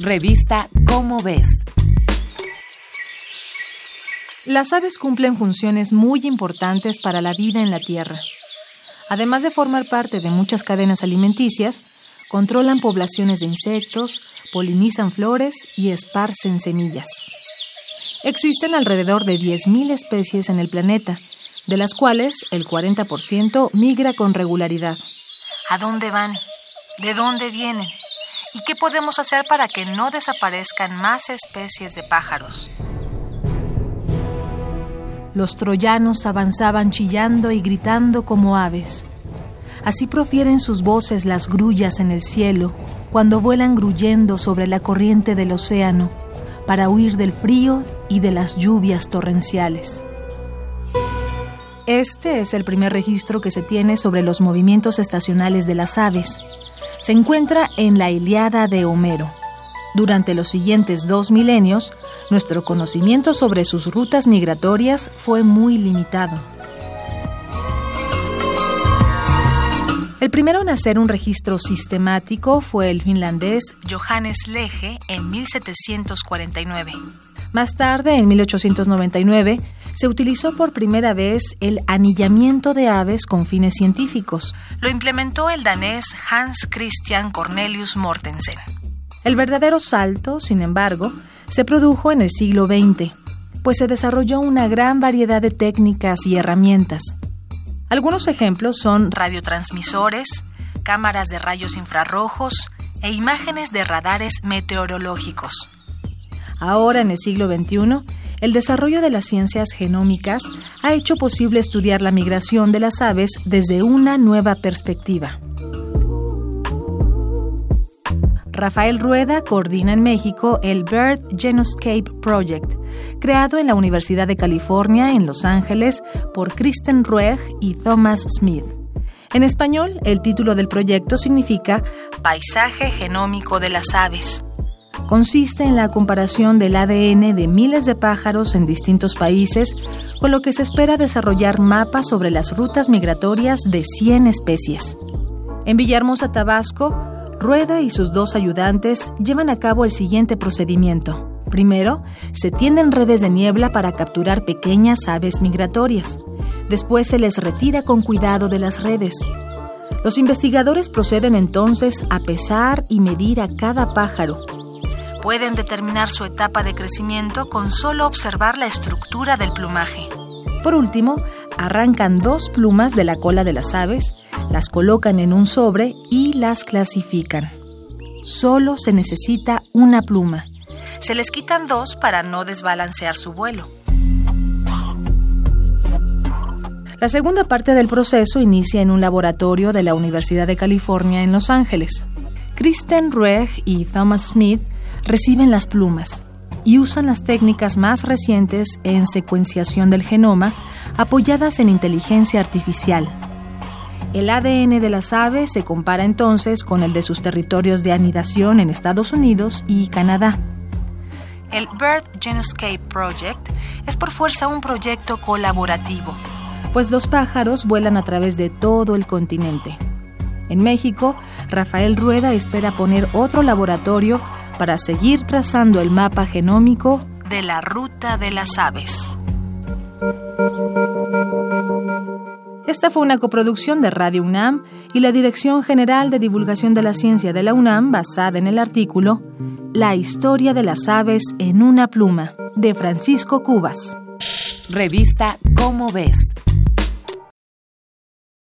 Revista Cómo ves. Las aves cumplen funciones muy importantes para la vida en la Tierra. Además de formar parte de muchas cadenas alimenticias, controlan poblaciones de insectos, polinizan flores y esparcen semillas. Existen alrededor de 10.000 especies en el planeta, de las cuales el 40% migra con regularidad. ¿A dónde van? ¿De dónde vienen? ¿Y qué podemos hacer para que no desaparezcan más especies de pájaros? Los troyanos avanzaban chillando y gritando como aves. Así profieren sus voces las grullas en el cielo cuando vuelan gruyendo sobre la corriente del océano para huir del frío y de las lluvias torrenciales. Este es el primer registro que se tiene sobre los movimientos estacionales de las aves. Se encuentra en la Iliada de Homero. Durante los siguientes dos milenios, nuestro conocimiento sobre sus rutas migratorias fue muy limitado. El primero en hacer un registro sistemático fue el finlandés Johannes Leje en 1749. Más tarde, en 1899, se utilizó por primera vez el anillamiento de aves con fines científicos. Lo implementó el danés Hans Christian Cornelius Mortensen. El verdadero salto, sin embargo, se produjo en el siglo XX, pues se desarrolló una gran variedad de técnicas y herramientas. Algunos ejemplos son radiotransmisores, cámaras de rayos infrarrojos e imágenes de radares meteorológicos. Ahora, en el siglo XXI, el desarrollo de las ciencias genómicas ha hecho posible estudiar la migración de las aves desde una nueva perspectiva. Rafael Rueda coordina en México el Bird Genoscape Project, creado en la Universidad de California en Los Ángeles por Kristen Rueg y Thomas Smith. En español, el título del proyecto significa Paisaje genómico de las aves consiste en la comparación del ADN de miles de pájaros en distintos países, con lo que se espera desarrollar mapas sobre las rutas migratorias de 100 especies. En Villahermosa, Tabasco, Rueda y sus dos ayudantes llevan a cabo el siguiente procedimiento. Primero, se tienden redes de niebla para capturar pequeñas aves migratorias. Después se les retira con cuidado de las redes. Los investigadores proceden entonces a pesar y medir a cada pájaro, pueden determinar su etapa de crecimiento con solo observar la estructura del plumaje. Por último, arrancan dos plumas de la cola de las aves, las colocan en un sobre y las clasifican. Solo se necesita una pluma. Se les quitan dos para no desbalancear su vuelo. La segunda parte del proceso inicia en un laboratorio de la Universidad de California en Los Ángeles. Kristen Rueg y Thomas Smith reciben las plumas y usan las técnicas más recientes en secuenciación del genoma apoyadas en inteligencia artificial. El ADN de las aves se compara entonces con el de sus territorios de anidación en Estados Unidos y Canadá. El Bird Genoscape Project es por fuerza un proyecto colaborativo, pues los pájaros vuelan a través de todo el continente. En México, Rafael Rueda espera poner otro laboratorio para seguir trazando el mapa genómico de la ruta de las aves. Esta fue una coproducción de Radio UNAM y la Dirección General de Divulgación de la Ciencia de la UNAM basada en el artículo La historia de las aves en una pluma de Francisco Cubas. Revista Cómo ves